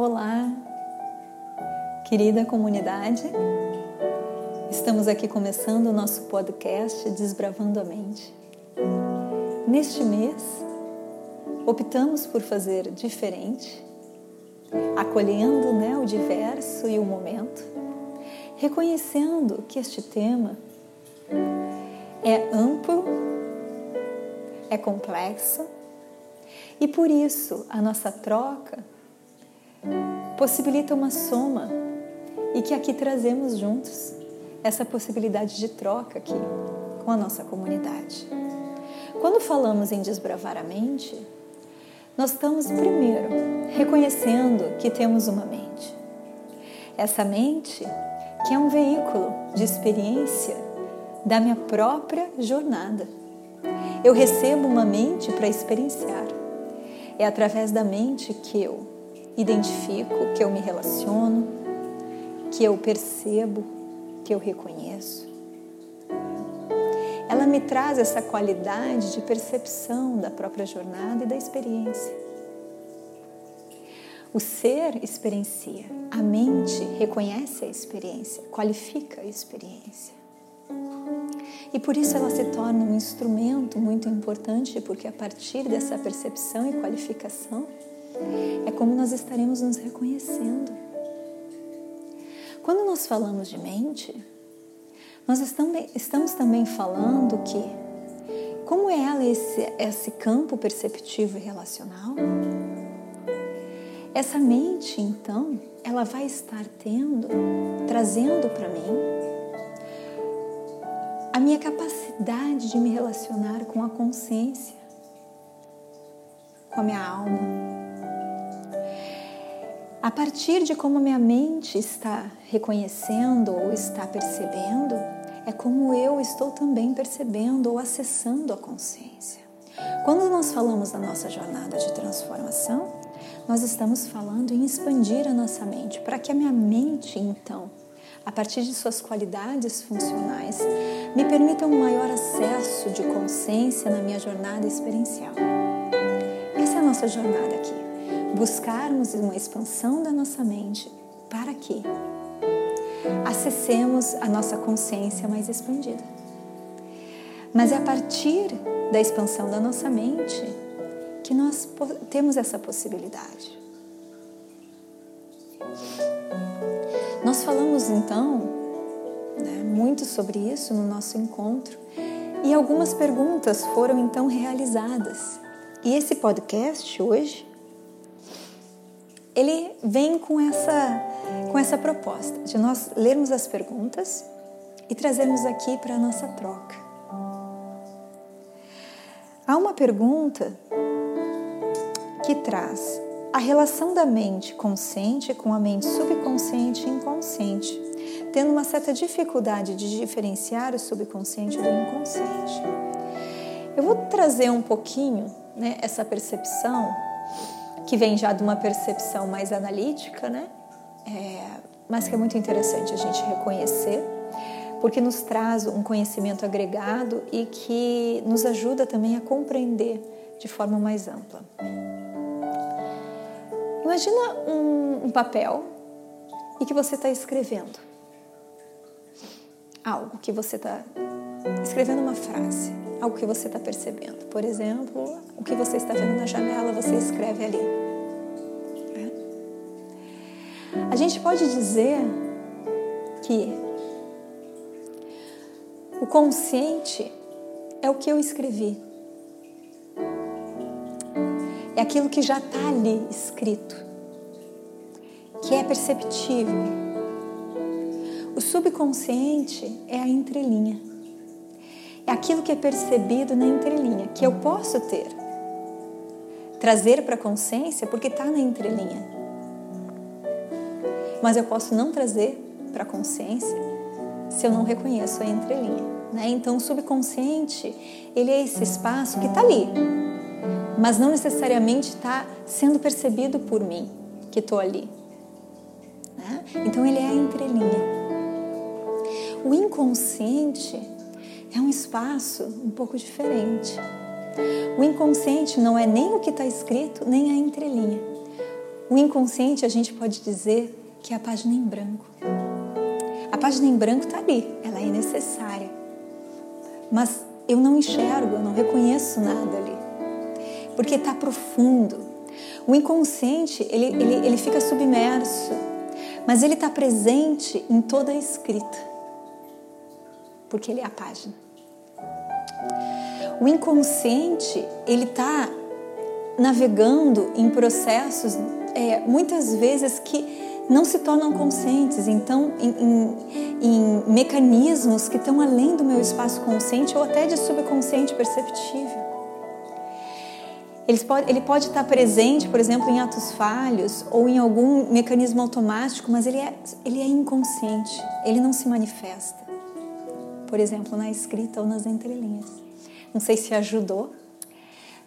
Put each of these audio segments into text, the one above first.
Olá, querida comunidade. Estamos aqui começando o nosso podcast Desbravando a Mente. Neste mês, optamos por fazer diferente, acolhendo né, o diverso e o momento, reconhecendo que este tema é amplo, é complexo e por isso a nossa troca possibilita uma soma e que aqui trazemos juntos essa possibilidade de troca aqui com a nossa comunidade. Quando falamos em desbravar a mente, nós estamos primeiro reconhecendo que temos uma mente. Essa mente que é um veículo de experiência da minha própria jornada. Eu recebo uma mente para experienciar. É através da mente que eu identifico, que eu me relaciono, que eu percebo, que eu reconheço. Ela me traz essa qualidade de percepção da própria jornada e da experiência. O ser experiencia, a mente reconhece a experiência, qualifica a experiência. E por isso ela se torna um instrumento muito importante, porque a partir dessa percepção e qualificação, é como nós estaremos nos reconhecendo. Quando nós falamos de mente, nós estamos também falando que, como é ela esse, esse campo perceptivo e relacional, essa mente, então, ela vai estar tendo, trazendo para mim a minha capacidade de me relacionar com a consciência, com a minha alma, a partir de como minha mente está reconhecendo ou está percebendo, é como eu estou também percebendo ou acessando a consciência. Quando nós falamos da nossa jornada de transformação, nós estamos falando em expandir a nossa mente, para que a minha mente, então, a partir de suas qualidades funcionais, me permita um maior acesso de consciência na minha jornada experiencial. Essa é a nossa jornada aqui buscarmos uma expansão da nossa mente para que acessemos a nossa consciência mais expandida. Mas é a partir da expansão da nossa mente que nós temos essa possibilidade. Nós falamos então né, muito sobre isso no nosso encontro e algumas perguntas foram então realizadas. E esse podcast hoje ele vem com essa, com essa proposta de nós lermos as perguntas e trazermos aqui para a nossa troca. Há uma pergunta que traz a relação da mente consciente com a mente subconsciente e inconsciente, tendo uma certa dificuldade de diferenciar o subconsciente do inconsciente. Eu vou trazer um pouquinho né, essa percepção que vem já de uma percepção mais analítica, né? É, mas que é muito interessante a gente reconhecer, porque nos traz um conhecimento agregado e que nos ajuda também a compreender de forma mais ampla. Imagina um, um papel e que você está escrevendo algo que você está escrevendo uma frase, algo que você está percebendo. Por exemplo, o que você está vendo na janela, você escreve ali. É. A gente pode dizer que o consciente é o que eu escrevi. É aquilo que já está ali escrito, que é perceptível o subconsciente é a entrelinha. É aquilo que é percebido na entrelinha, que eu posso ter. Trazer para a consciência porque está na entrelinha. Mas eu posso não trazer para a consciência se eu não reconheço a entrelinha. Né? Então, o subconsciente, ele é esse espaço que está ali, mas não necessariamente está sendo percebido por mim, que estou ali. Né? Então, ele é a entrelinha. O inconsciente é um espaço um pouco diferente. O inconsciente não é nem o que está escrito, nem a entrelinha. O inconsciente a gente pode dizer que é a página em branco. A página em branco está ali, ela é necessária. Mas eu não enxergo, eu não reconheço nada ali. Porque está profundo. O inconsciente, ele, ele, ele fica submerso, mas ele está presente em toda a escrita. Porque ele é a página. O inconsciente, ele está navegando em processos, é, muitas vezes que não se tornam conscientes, então em, em, em mecanismos que estão além do meu espaço consciente ou até de subconsciente perceptível. Ele pode, ele pode estar presente, por exemplo, em atos falhos ou em algum mecanismo automático, mas ele é, ele é inconsciente, ele não se manifesta. Por exemplo, na escrita ou nas entrelinhas. Não sei se ajudou,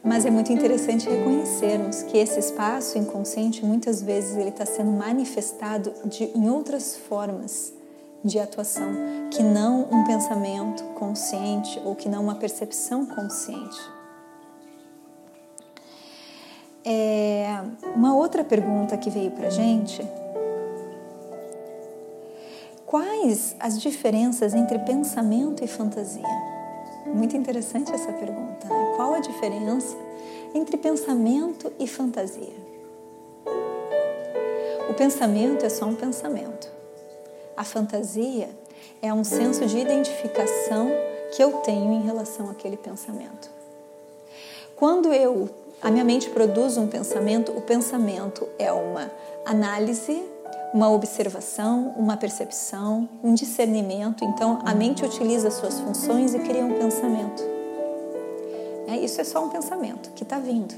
mas é muito interessante reconhecermos que esse espaço inconsciente muitas vezes ele está sendo manifestado de, em outras formas de atuação que não um pensamento consciente ou que não uma percepção consciente. É, uma outra pergunta que veio para gente: quais as diferenças entre pensamento e fantasia? Muito interessante essa pergunta. Né? Qual a diferença entre pensamento e fantasia? O pensamento é só um pensamento. A fantasia é um senso de identificação que eu tenho em relação àquele pensamento. Quando eu a minha mente produz um pensamento, o pensamento é uma análise uma observação, uma percepção, um discernimento. Então, a mente utiliza suas funções e cria um pensamento. É, isso é só um pensamento que está vindo.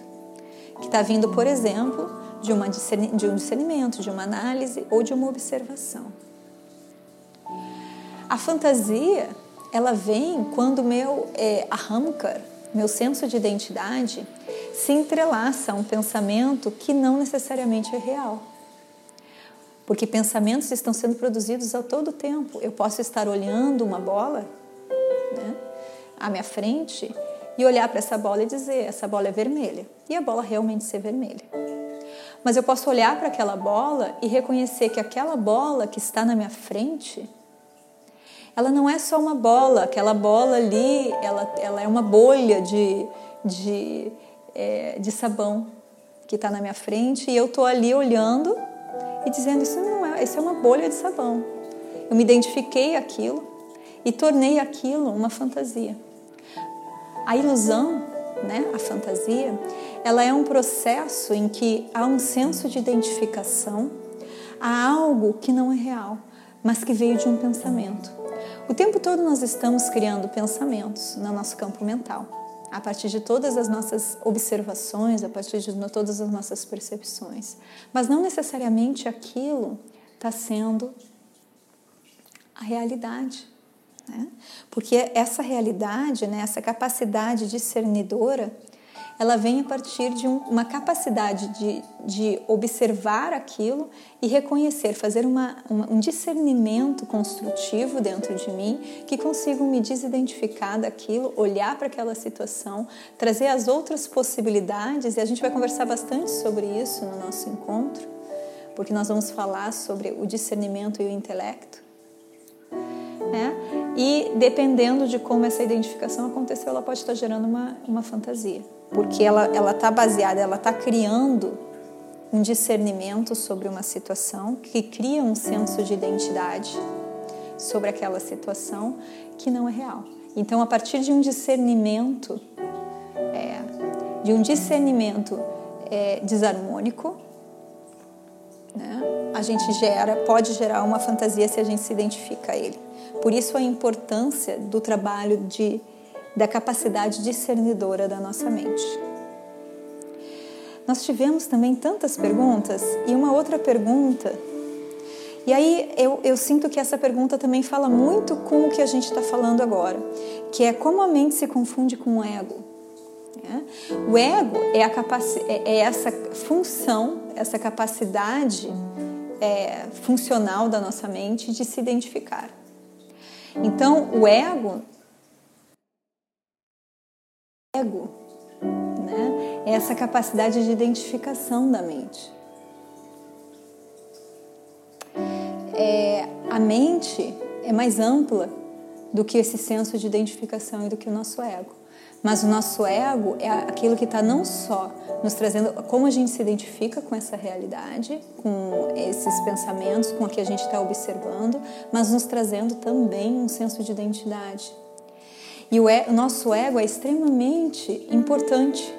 Que está vindo, por exemplo, de, uma de um discernimento, de uma análise ou de uma observação. A fantasia, ela vem quando meu é, ahamkar, meu senso de identidade, se entrelaça a um pensamento que não necessariamente é real porque pensamentos estão sendo produzidos a todo tempo. Eu posso estar olhando uma bola né, à minha frente e olhar para essa bola e dizer: essa bola é vermelha. E a bola realmente ser vermelha. Mas eu posso olhar para aquela bola e reconhecer que aquela bola que está na minha frente, ela não é só uma bola, aquela bola ali, ela, ela é uma bolha de, de, é, de sabão que está na minha frente e eu estou ali olhando e dizendo isso não é, isso é uma bolha de sabão. Eu me identifiquei aquilo e tornei aquilo uma fantasia. A ilusão, né, a fantasia, ela é um processo em que há um senso de identificação a algo que não é real, mas que veio de um pensamento. O tempo todo nós estamos criando pensamentos no nosso campo mental a partir de todas as nossas observações, a partir de todas as nossas percepções. Mas não necessariamente aquilo está sendo a realidade. Né? Porque essa realidade, né, essa capacidade discernidora, ela vem a partir de um, uma capacidade de, de observar aquilo e reconhecer, fazer uma, uma, um discernimento construtivo dentro de mim que consigo me desidentificar daquilo, olhar para aquela situação, trazer as outras possibilidades e a gente vai conversar bastante sobre isso no nosso encontro, porque nós vamos falar sobre o discernimento e o intelecto. Né? E dependendo de como essa identificação aconteceu, ela pode estar gerando uma, uma fantasia porque ela ela está baseada, ela está criando um discernimento sobre uma situação que cria um senso de identidade sobre aquela situação que não é real. Então, a partir de um discernimento, é, de um discernimento é, desarmônico, né, a gente gera, pode gerar uma fantasia se a gente se identifica a ele. Por isso a importância do trabalho de da capacidade discernidora da nossa mente. Nós tivemos também tantas perguntas e uma outra pergunta. E aí eu, eu sinto que essa pergunta também fala muito com o que a gente está falando agora, que é como a mente se confunde com o ego. Né? O ego é, é, é essa função, essa capacidade é, funcional da nossa mente de se identificar. Então, o ego ego, né? É essa capacidade de identificação da mente. É, a mente é mais ampla do que esse senso de identificação e do que o nosso ego. Mas o nosso ego é aquilo que está não só nos trazendo como a gente se identifica com essa realidade, com esses pensamentos, com o que a gente está observando, mas nos trazendo também um senso de identidade, e o, o nosso ego é extremamente importante,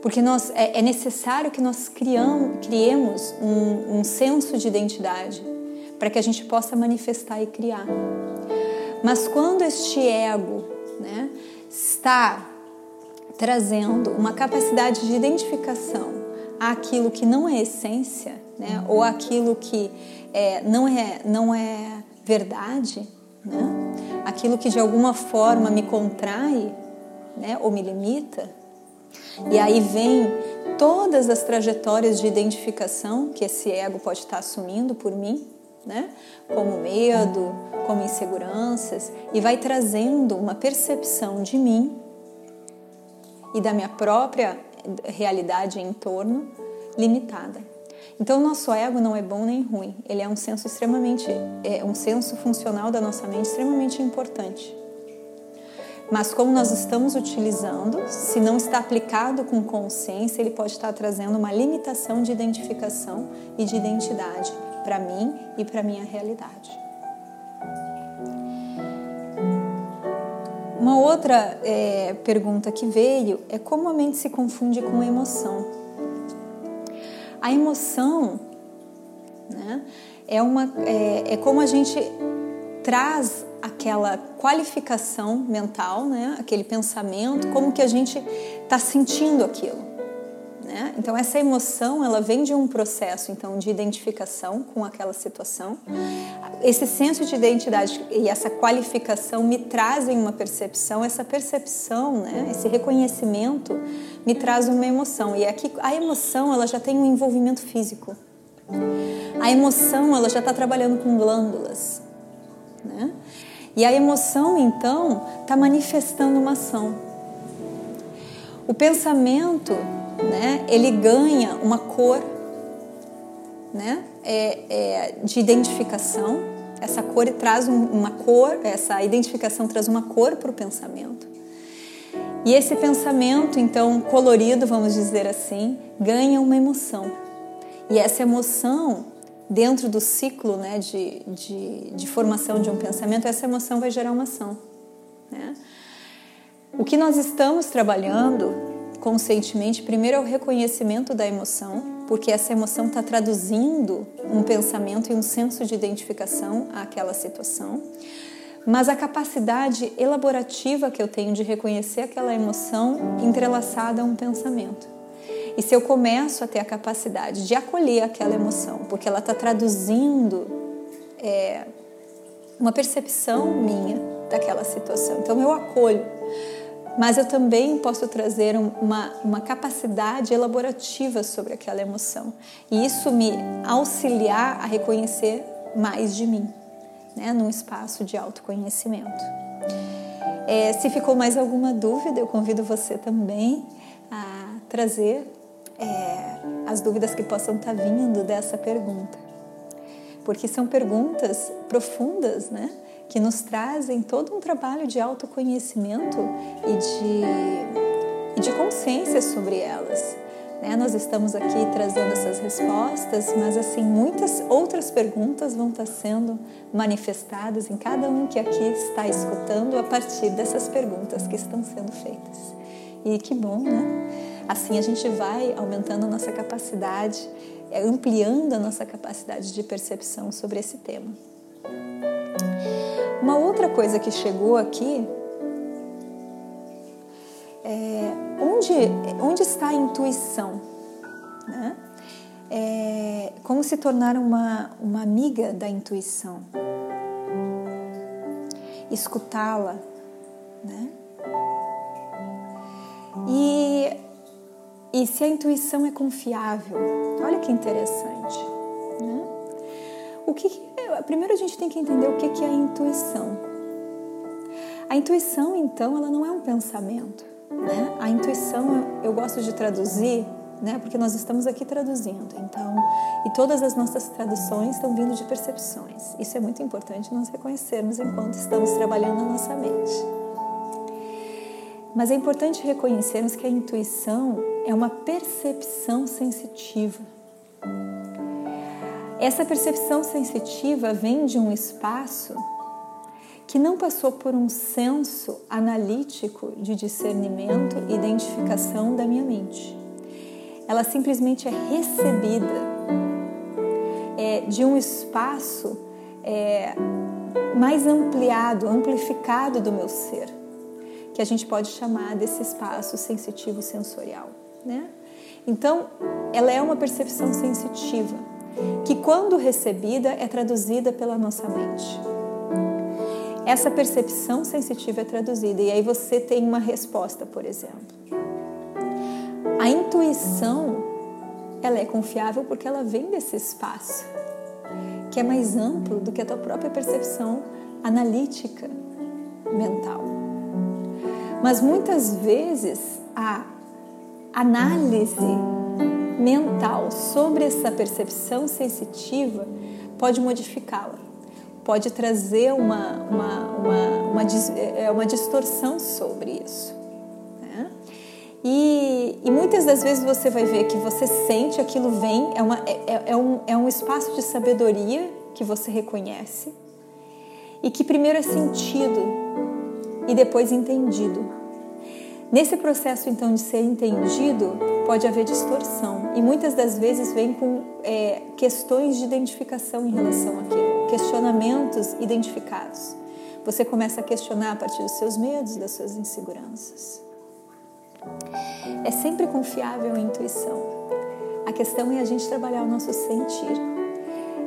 porque nós, é, é necessário que nós criamos, criemos um, um senso de identidade para que a gente possa manifestar e criar. Mas quando este ego né, está trazendo uma capacidade de identificação àquilo que não é essência, né, ou aquilo que é, não, é, não é verdade, né, aquilo que de alguma forma me contrai né, ou me limita, e aí vem todas as trajetórias de identificação que esse ego pode estar assumindo por mim, né? como medo, como inseguranças, e vai trazendo uma percepção de mim e da minha própria realidade em torno limitada. Então, o nosso ego não é bom nem ruim, ele é um senso extremamente, é um senso funcional da nossa mente extremamente importante. Mas como nós estamos utilizando, se não está aplicado com consciência, ele pode estar trazendo uma limitação de identificação e de identidade para mim e para minha realidade. Uma outra é, pergunta que veio é como a mente se confunde com a emoção. A emoção né, é, uma, é, é como a gente traz aquela qualificação mental, né, aquele pensamento, como que a gente está sentindo aquilo. Né? Então essa emoção ela vem de um processo então de identificação com aquela situação. Esse senso de identidade e essa qualificação me trazem uma percepção. Essa percepção, né? esse reconhecimento me traz uma emoção. E aqui a emoção ela já tem um envolvimento físico. A emoção ela já está trabalhando com glândulas, né? E a emoção então está manifestando uma ação. O pensamento né, ele ganha uma cor né, é, é, de identificação. Essa cor traz uma cor, essa identificação traz uma cor para o pensamento. E esse pensamento, então, colorido, vamos dizer assim, ganha uma emoção. E essa emoção, dentro do ciclo né, de, de, de formação de um pensamento, essa emoção vai gerar uma ação. Né? O que nós estamos trabalhando conscientemente, primeiro é o reconhecimento da emoção, porque essa emoção está traduzindo um pensamento e um senso de identificação àquela situação. Mas a capacidade elaborativa que eu tenho de reconhecer aquela emoção entrelaçada a um pensamento. E se eu começo a ter a capacidade de acolher aquela emoção, porque ela está traduzindo é, uma percepção minha daquela situação, então eu acolho mas eu também posso trazer uma, uma capacidade elaborativa sobre aquela emoção e isso me auxiliar a reconhecer mais de mim, né, num espaço de autoconhecimento. É, se ficou mais alguma dúvida, eu convido você também a trazer é, as dúvidas que possam estar vindo dessa pergunta, porque são perguntas profundas, né? Que nos trazem todo um trabalho de autoconhecimento e de, e de consciência sobre elas. Né? Nós estamos aqui trazendo essas respostas, mas assim muitas outras perguntas vão estar sendo manifestadas em cada um que aqui está escutando a partir dessas perguntas que estão sendo feitas. E que bom, né? Assim a gente vai aumentando a nossa capacidade, ampliando a nossa capacidade de percepção sobre esse tema. Uma outra coisa que chegou aqui é onde, onde está a intuição? Né? É, como se tornar uma, uma amiga da intuição? Escutá-la, né? E, e se a intuição é confiável? Olha que interessante. O que primeiro a gente tem que entender o que é a intuição. A intuição, então, ela não é um pensamento. Né? A intuição, eu gosto de traduzir né? Porque nós estamos aqui traduzindo. Então, e todas as nossas traduções estão vindo de percepções. Isso é muito importante nós reconhecermos enquanto estamos trabalhando a nossa mente. Mas é importante reconhecermos que a intuição é uma percepção sensitiva. Essa percepção sensitiva vem de um espaço que não passou por um senso analítico de discernimento e identificação da minha mente. Ela simplesmente é recebida é, de um espaço é, mais ampliado, amplificado do meu ser, que a gente pode chamar desse espaço sensitivo sensorial. Né? Então, ela é uma percepção sensitiva que, quando recebida, é traduzida pela nossa mente essa percepção sensitiva é traduzida e aí você tem uma resposta, por exemplo. A intuição, ela é confiável porque ela vem desse espaço que é mais amplo do que a tua própria percepção analítica mental. Mas muitas vezes a análise mental sobre essa percepção sensitiva pode modificá-la pode trazer uma, uma, uma, uma, é, uma distorção sobre isso. Né? E, e, muitas das vezes você vai ver que você sente aquilo vem, é, uma, é, é, é, um, é um espaço de sabedoria que você reconhece e que primeiro é sentido e depois entendido. Nesse processo então de ser entendido, pode haver distorção e muitas das vezes vem com é, questões de identificação em relação àquilo, questionamentos identificados. Você começa a questionar a partir dos seus medos, das suas inseguranças. É sempre confiável a intuição. A questão é a gente trabalhar o nosso sentir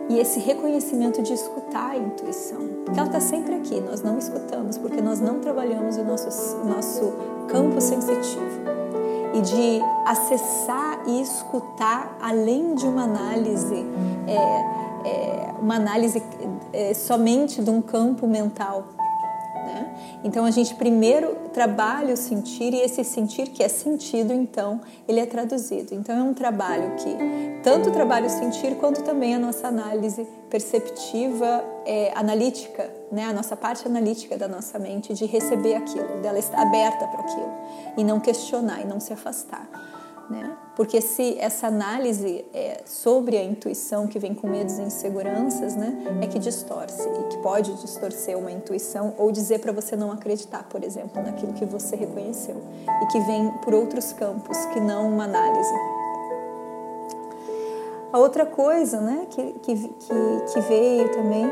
e esse reconhecimento de escutar a intuição, porque ela está sempre aqui, nós não escutamos, porque nós não trabalhamos o nosso, nosso campo sensitivo. E de acessar e escutar além de uma análise, é, é, uma análise é, somente de um campo mental, então a gente primeiro trabalha o sentir e esse sentir que é sentido, então, ele é traduzido. Então é um trabalho que tanto trabalha o sentir quanto também a nossa análise perceptiva, é, analítica, né? a nossa parte analítica da nossa mente de receber aquilo, dela estar aberta para aquilo e não questionar e não se afastar. Né? Porque se essa análise é sobre a intuição que vem com medos e inseguranças, né, é que distorce e que pode distorcer uma intuição ou dizer para você não acreditar, por exemplo, naquilo que você reconheceu e que vem por outros campos que não uma análise. A outra coisa, né, que, que, que, que veio também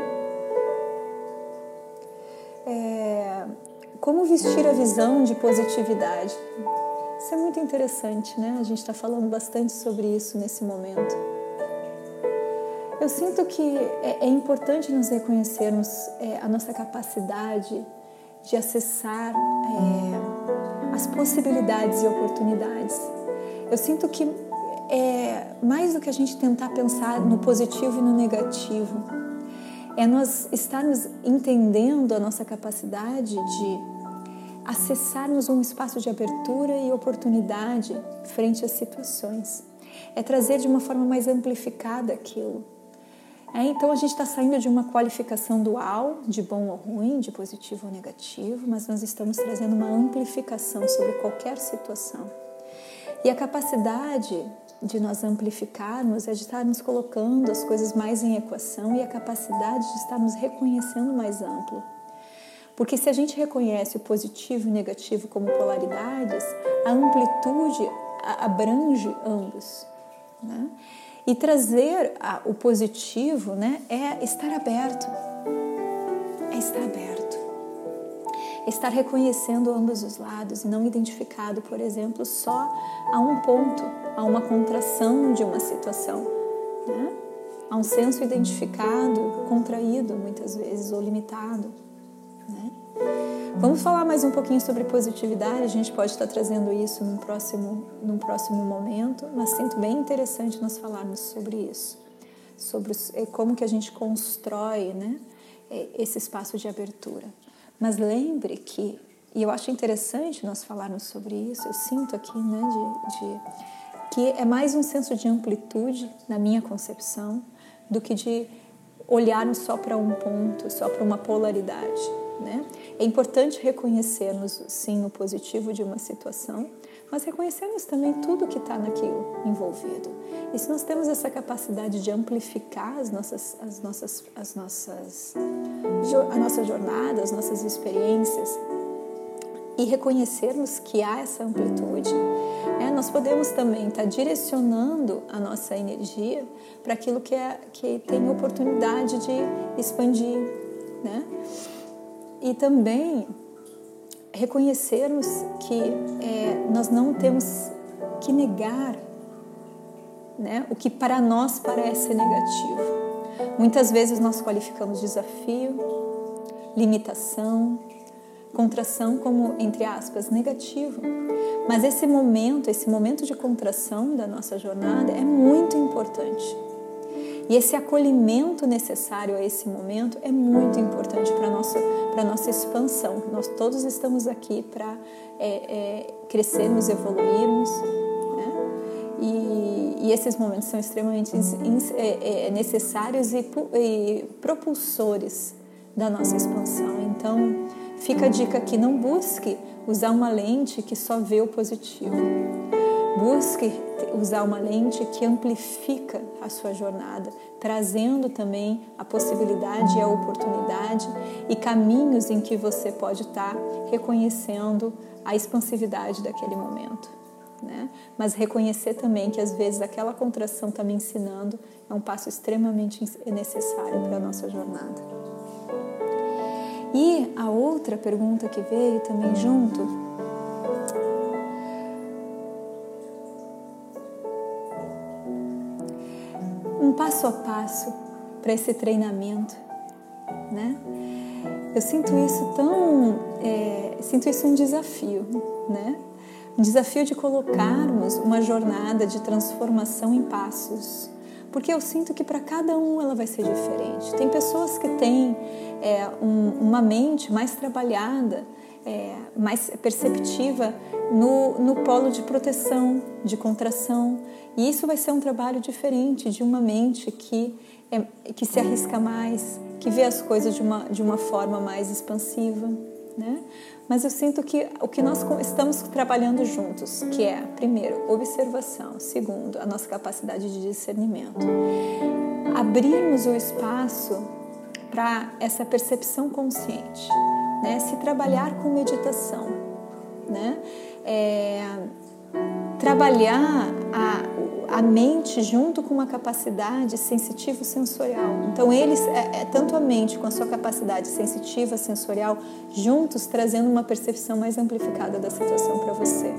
é como vestir a visão de positividade. Isso é muito interessante, né? A gente está falando bastante sobre isso nesse momento. Eu sinto que é, é importante nos reconhecermos é, a nossa capacidade de acessar é, as possibilidades e oportunidades. Eu sinto que é mais do que a gente tentar pensar no positivo e no negativo, é nós estarmos entendendo a nossa capacidade de acessarmos um espaço de abertura e oportunidade frente às situações. É trazer de uma forma mais amplificada aquilo. É, então a gente está saindo de uma qualificação dual, de bom ou ruim, de positivo ou negativo, mas nós estamos trazendo uma amplificação sobre qualquer situação. E a capacidade de nós amplificarmos é de estarmos colocando as coisas mais em equação e a capacidade de estarmos reconhecendo mais amplo. Porque se a gente reconhece o positivo e o negativo como polaridades, a amplitude abrange ambos. Né? E trazer o positivo né, é estar aberto. É estar aberto. É estar reconhecendo ambos os lados não identificado, por exemplo, só a um ponto, a uma contração de uma situação. Né? A um senso identificado, contraído muitas vezes ou limitado. Né? Vamos falar mais um pouquinho sobre positividade, a gente pode estar trazendo isso num próximo, num próximo momento, mas sinto bem interessante nós falarmos sobre isso, sobre é, como que a gente constrói né, é, esse espaço de abertura. Mas lembre que, e eu acho interessante nós falarmos sobre isso, eu sinto aqui né, de, de que é mais um senso de amplitude na minha concepção do que de olharmos só para um ponto, só para uma polaridade. Né? É importante reconhecermos, sim, o positivo de uma situação, mas reconhecermos também tudo que está naquilo envolvido. E se nós temos essa capacidade de amplificar as nossas, as nossas, as nossas, a nossa jornada, as nossas experiências, e reconhecermos que há essa amplitude, é, nós podemos também estar tá direcionando a nossa energia para aquilo que, é, que tem oportunidade de expandir. Né? E também reconhecermos que é, nós não temos que negar né, o que para nós parece negativo. Muitas vezes nós qualificamos desafio, limitação, contração como, entre aspas, negativo. Mas esse momento, esse momento de contração da nossa jornada é muito importante. E esse acolhimento necessário a esse momento é muito importante para a nossa, nossa expansão. Nós todos estamos aqui para é, é, crescermos, evoluirmos. Né? E, e, esses momentos são extremamente é, é, necessários e, e propulsores da nossa expansão. Então, Fica a dica aqui: não busque usar uma lente que só vê o positivo. Busque usar uma lente que amplifica a sua jornada, trazendo também a possibilidade e a oportunidade e caminhos em que você pode estar reconhecendo a expansividade daquele momento. Né? Mas reconhecer também que às vezes aquela contração está me ensinando é um passo extremamente necessário para a nossa jornada. E a outra pergunta que veio também junto um passo a passo para esse treinamento, né? Eu sinto isso tão, é, sinto isso um desafio, né? Um desafio de colocarmos uma jornada de transformação em passos, porque eu sinto que para cada um ela vai ser diferente. Tem pessoas que têm é, um, uma mente mais trabalhada, é, mais perceptiva no, no polo de proteção, de contração. E isso vai ser um trabalho diferente de uma mente que, é, que se arrisca mais, que vê as coisas de uma, de uma forma mais expansiva. Né? Mas eu sinto que o que nós estamos trabalhando juntos, que é, primeiro, observação, segundo, a nossa capacidade de discernimento, abrirmos o espaço para essa percepção consciente, né? Se trabalhar com meditação, né? É, trabalhar a, a mente junto com uma capacidade sensitivo sensorial. Então eles é, é, tanto a mente com a sua capacidade sensitiva sensorial juntos trazendo uma percepção mais amplificada da situação para você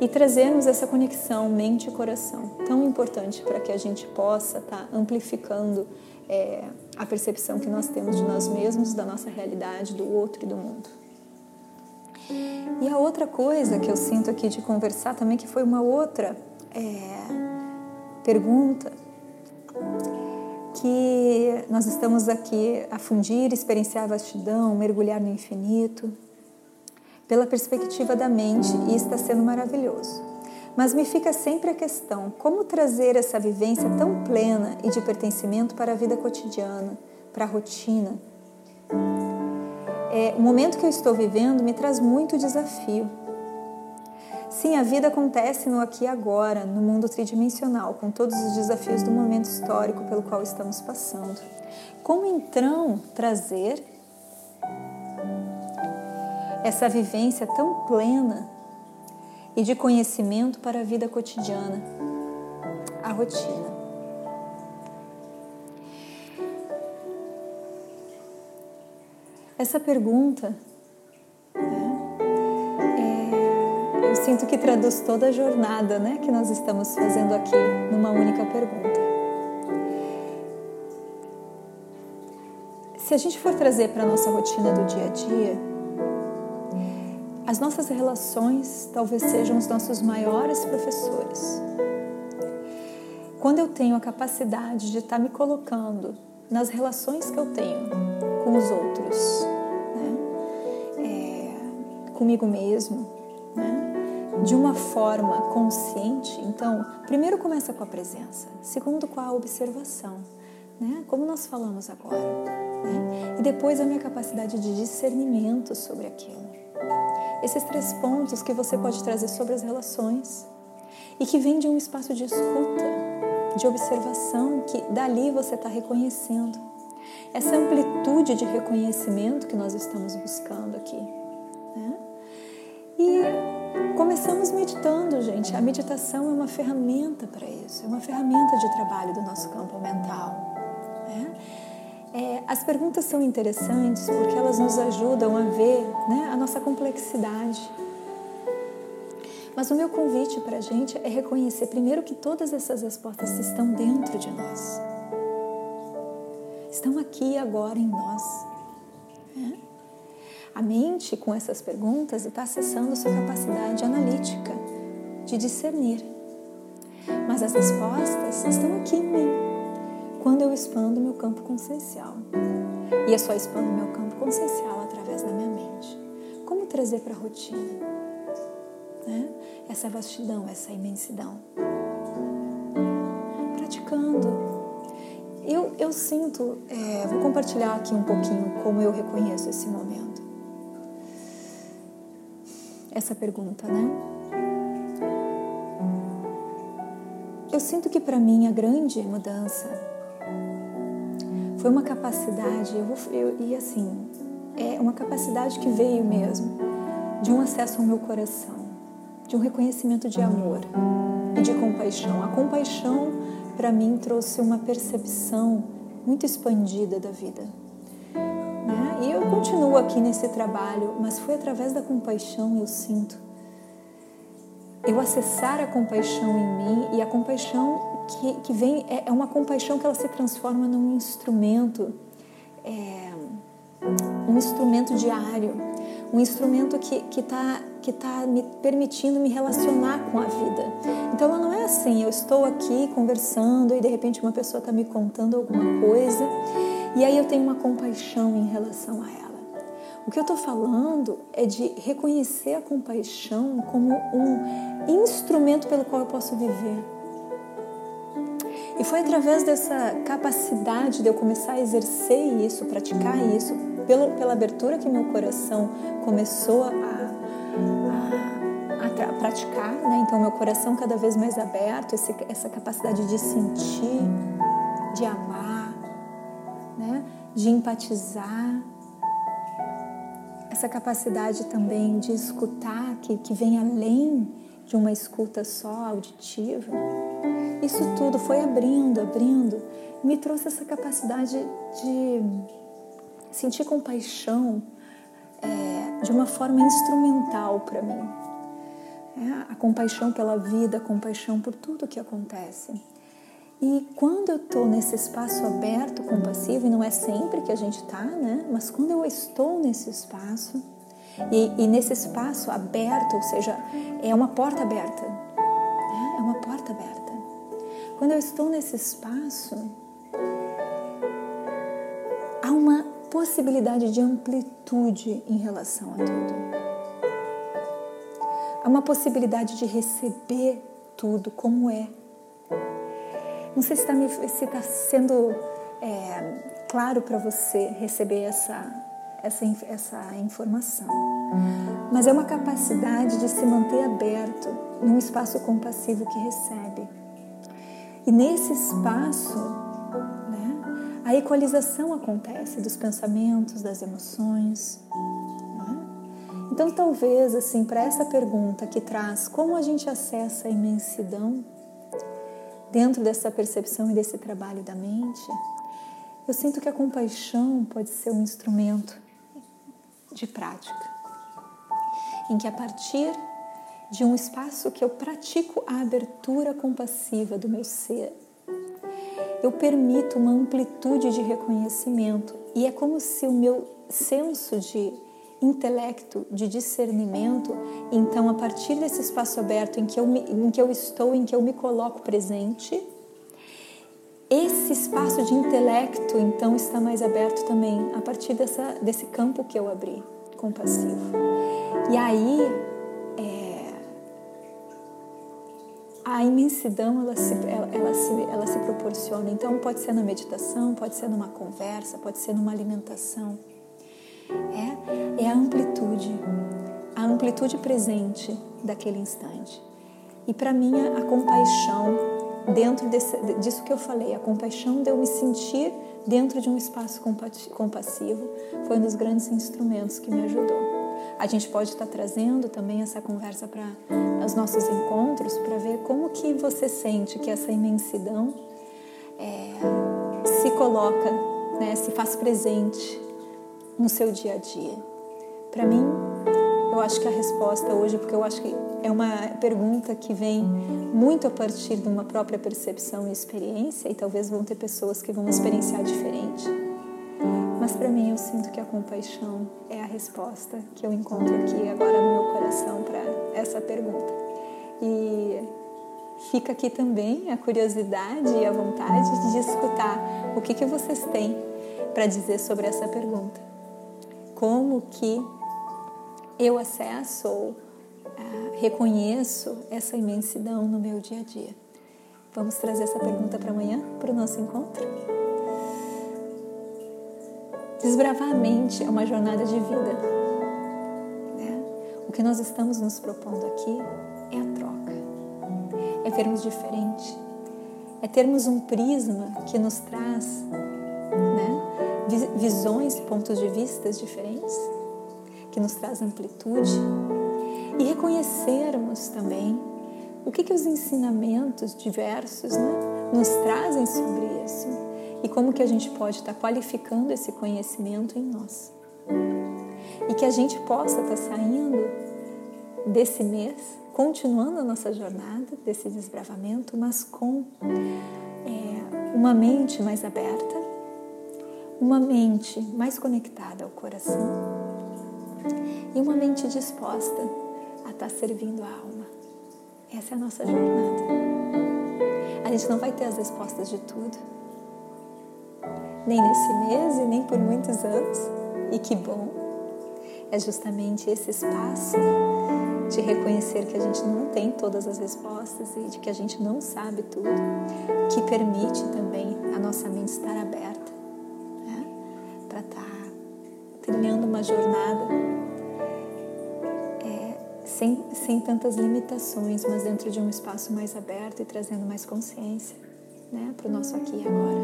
e trazermos essa conexão mente e coração tão importante para que a gente possa estar tá amplificando é, a percepção que nós temos de nós mesmos, da nossa realidade, do outro e do mundo. E a outra coisa que eu sinto aqui de conversar também, que foi uma outra é, pergunta, que nós estamos aqui a fundir, experienciar a vastidão, mergulhar no infinito, pela perspectiva da mente, e está sendo maravilhoso. Mas me fica sempre a questão: como trazer essa vivência tão plena e de pertencimento para a vida cotidiana, para a rotina? É, o momento que eu estou vivendo me traz muito desafio. Sim, a vida acontece no aqui e agora, no mundo tridimensional, com todos os desafios do momento histórico pelo qual estamos passando. Como então trazer essa vivência tão plena e de conhecimento para a vida cotidiana, a rotina. Essa pergunta sinto que traduz toda a jornada né, que nós estamos fazendo aqui numa única pergunta. Se a gente for trazer para a nossa rotina do dia a dia, as nossas relações talvez sejam os nossos maiores professores. Quando eu tenho a capacidade de estar me colocando nas relações que eu tenho com os outros, né? é, comigo mesmo? De uma forma consciente, então, primeiro começa com a presença, segundo com a observação, né? como nós falamos agora, né? e depois a minha capacidade de discernimento sobre aquilo. Esses três pontos que você pode trazer sobre as relações e que vem de um espaço de escuta, de observação, que dali você está reconhecendo. Essa amplitude de reconhecimento que nós estamos buscando aqui. Né? E Começamos meditando, gente. A meditação é uma ferramenta para isso, é uma ferramenta de trabalho do nosso campo mental. Né? É, as perguntas são interessantes porque elas nos ajudam a ver né, a nossa complexidade. Mas o meu convite para a gente é reconhecer primeiro que todas essas respostas estão dentro de nós. Estão aqui agora em nós. A mente, com essas perguntas, está acessando sua capacidade analítica de discernir. Mas as respostas estão aqui em mim, quando eu expando meu campo consciencial. E é só expando meu campo consciencial através da minha mente. Como trazer para a rotina? Né? Essa vastidão, essa imensidão. Praticando. Eu, eu sinto, é, vou compartilhar aqui um pouquinho como eu reconheço esse momento essa pergunta, né? Eu sinto que para mim a grande mudança foi uma capacidade, eu, vou, eu, e assim, é uma capacidade que veio mesmo de um acesso ao meu coração, de um reconhecimento de amor e de compaixão. A compaixão para mim trouxe uma percepção muito expandida da vida continuo aqui nesse trabalho, mas foi através da compaixão eu sinto. Eu acessar a compaixão em mim e a compaixão que, que vem é, é uma compaixão que ela se transforma num instrumento, é, um instrumento diário, um instrumento que está que tá me permitindo me relacionar com a vida. Então ela não é assim, eu estou aqui conversando e de repente uma pessoa está me contando alguma coisa e aí eu tenho uma compaixão em relação a ela. O que eu estou falando é de reconhecer a compaixão como um instrumento pelo qual eu posso viver. E foi através dessa capacidade de eu começar a exercer isso, praticar isso, pela, pela abertura que meu coração começou a, a, a praticar, né? então meu coração cada vez mais aberto, esse, essa capacidade de sentir, de amar de empatizar, essa capacidade também de escutar, que, que vem além de uma escuta só auditiva. Isso tudo foi abrindo, abrindo, me trouxe essa capacidade de sentir compaixão é, de uma forma instrumental para mim. É, a compaixão pela vida, a compaixão por tudo que acontece. E quando eu estou nesse espaço aberto, compassivo, e não é sempre que a gente está, né? Mas quando eu estou nesse espaço, e, e, nesse espaço aberto, ou seja, é uma porta aberta, né? é uma porta aberta. Quando eu estou nesse espaço, há uma possibilidade de amplitude em relação a tudo. Há uma possibilidade de receber tudo como é não sei se está tá sendo é, claro para você receber essa, essa, essa informação, mas é uma capacidade de se manter aberto num espaço compassivo que recebe. E nesse espaço, né, a equalização acontece dos pensamentos, das emoções. Né? Então, talvez, assim, para essa pergunta que traz como a gente acessa a imensidão, dentro dessa percepção e desse trabalho da mente, eu sinto que a compaixão pode ser um instrumento de prática, em que a partir de um espaço que eu pratico a abertura compassiva do meu ser, eu permito uma amplitude de reconhecimento. E é como se o meu senso de intelecto, de discernimento, então a partir desse espaço aberto em que eu, me, em que eu estou, em que eu me coloco presente, esse espaço de intelecto então está mais aberto também a partir dessa, desse campo que eu abri, compassivo. E aí é, a imensidão ela se, ela, ela, se, ela se proporciona. Então, pode ser na meditação, pode ser numa conversa, pode ser numa alimentação. É, é a amplitude, a amplitude presente daquele instante. E para mim, a compaixão, dentro desse, disso que eu falei, a compaixão de eu me sentir dentro de um espaço compassivo, foi um dos grandes instrumentos que me ajudou. A gente pode estar trazendo também essa conversa para os nossos encontros para ver como que você sente que essa imensidão é, se coloca, né, se faz presente no seu dia a dia. Para mim, eu acho que a resposta hoje, porque eu acho que é uma pergunta que vem muito a partir de uma própria percepção e experiência, e talvez vão ter pessoas que vão experienciar diferente. Mas para mim, eu sinto que a compaixão é a resposta que eu encontro aqui agora no meu coração para essa pergunta. E fica aqui também a curiosidade e a vontade de escutar o que, que vocês têm para dizer sobre essa pergunta. Como que eu acesso ou uh, reconheço essa imensidão no meu dia a dia? Vamos trazer essa pergunta para amanhã, para o nosso encontro? Desbravar a mente é uma jornada de vida. Né? O que nós estamos nos propondo aqui é a troca, é vermos diferente, é termos um prisma que nos traz visões, pontos de vista diferentes, que nos traz amplitude e reconhecermos também o que, que os ensinamentos diversos né, nos trazem sobre isso e como que a gente pode estar qualificando esse conhecimento em nós. E que a gente possa estar saindo desse mês, continuando a nossa jornada, desse desbravamento, mas com é, uma mente mais aberta, uma mente mais conectada ao coração e uma mente disposta a estar servindo a alma. Essa é a nossa jornada. A gente não vai ter as respostas de tudo, nem nesse mês e nem por muitos anos. E que bom! É justamente esse espaço de reconhecer que a gente não tem todas as respostas e de que a gente não sabe tudo, que permite também a nossa mente estar aberta uma jornada é, sem, sem tantas limitações, mas dentro de um espaço mais aberto e trazendo mais consciência né? para o nosso aqui e agora.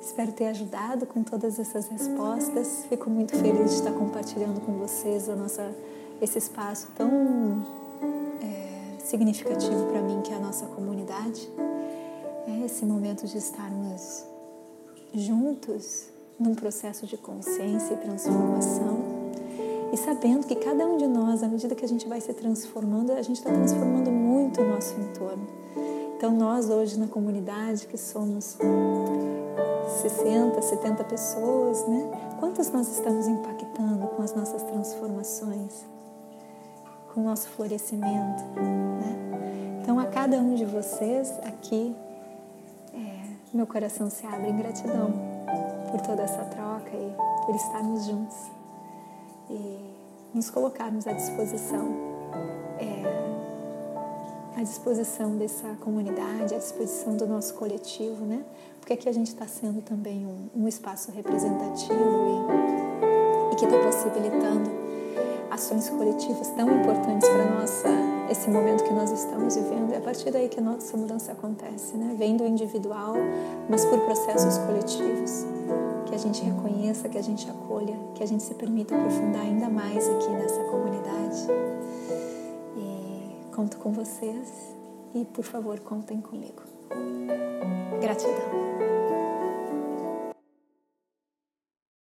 Espero ter ajudado com todas essas respostas. Fico muito feliz de estar compartilhando com vocês a nossa, esse espaço tão é, significativo para mim que é a nossa comunidade. É esse momento de estarmos juntos num processo de consciência e transformação e sabendo que cada um de nós, à medida que a gente vai se transformando, a gente está transformando muito o nosso entorno. Então, nós hoje na comunidade, que somos 60, 70 pessoas, né? Quantas nós estamos impactando com as nossas transformações, com o nosso florescimento, né? Então, a cada um de vocês aqui, é, meu coração se abre em gratidão por toda essa troca e por estarmos juntos e nos colocarmos à disposição. É, à disposição dessa comunidade, à disposição do nosso coletivo, né? porque aqui a gente está sendo também um, um espaço representativo e, e que está possibilitando ações coletivas tão importantes para nossa esse momento que nós estamos vivendo. É a partir daí que a nossa mudança acontece, né? Vem do individual, mas por processos coletivos. Que a gente reconheça, que a gente acolha, que a gente se permita aprofundar ainda mais aqui nessa comunidade. E conto com vocês e, por favor, contem comigo. Gratidão.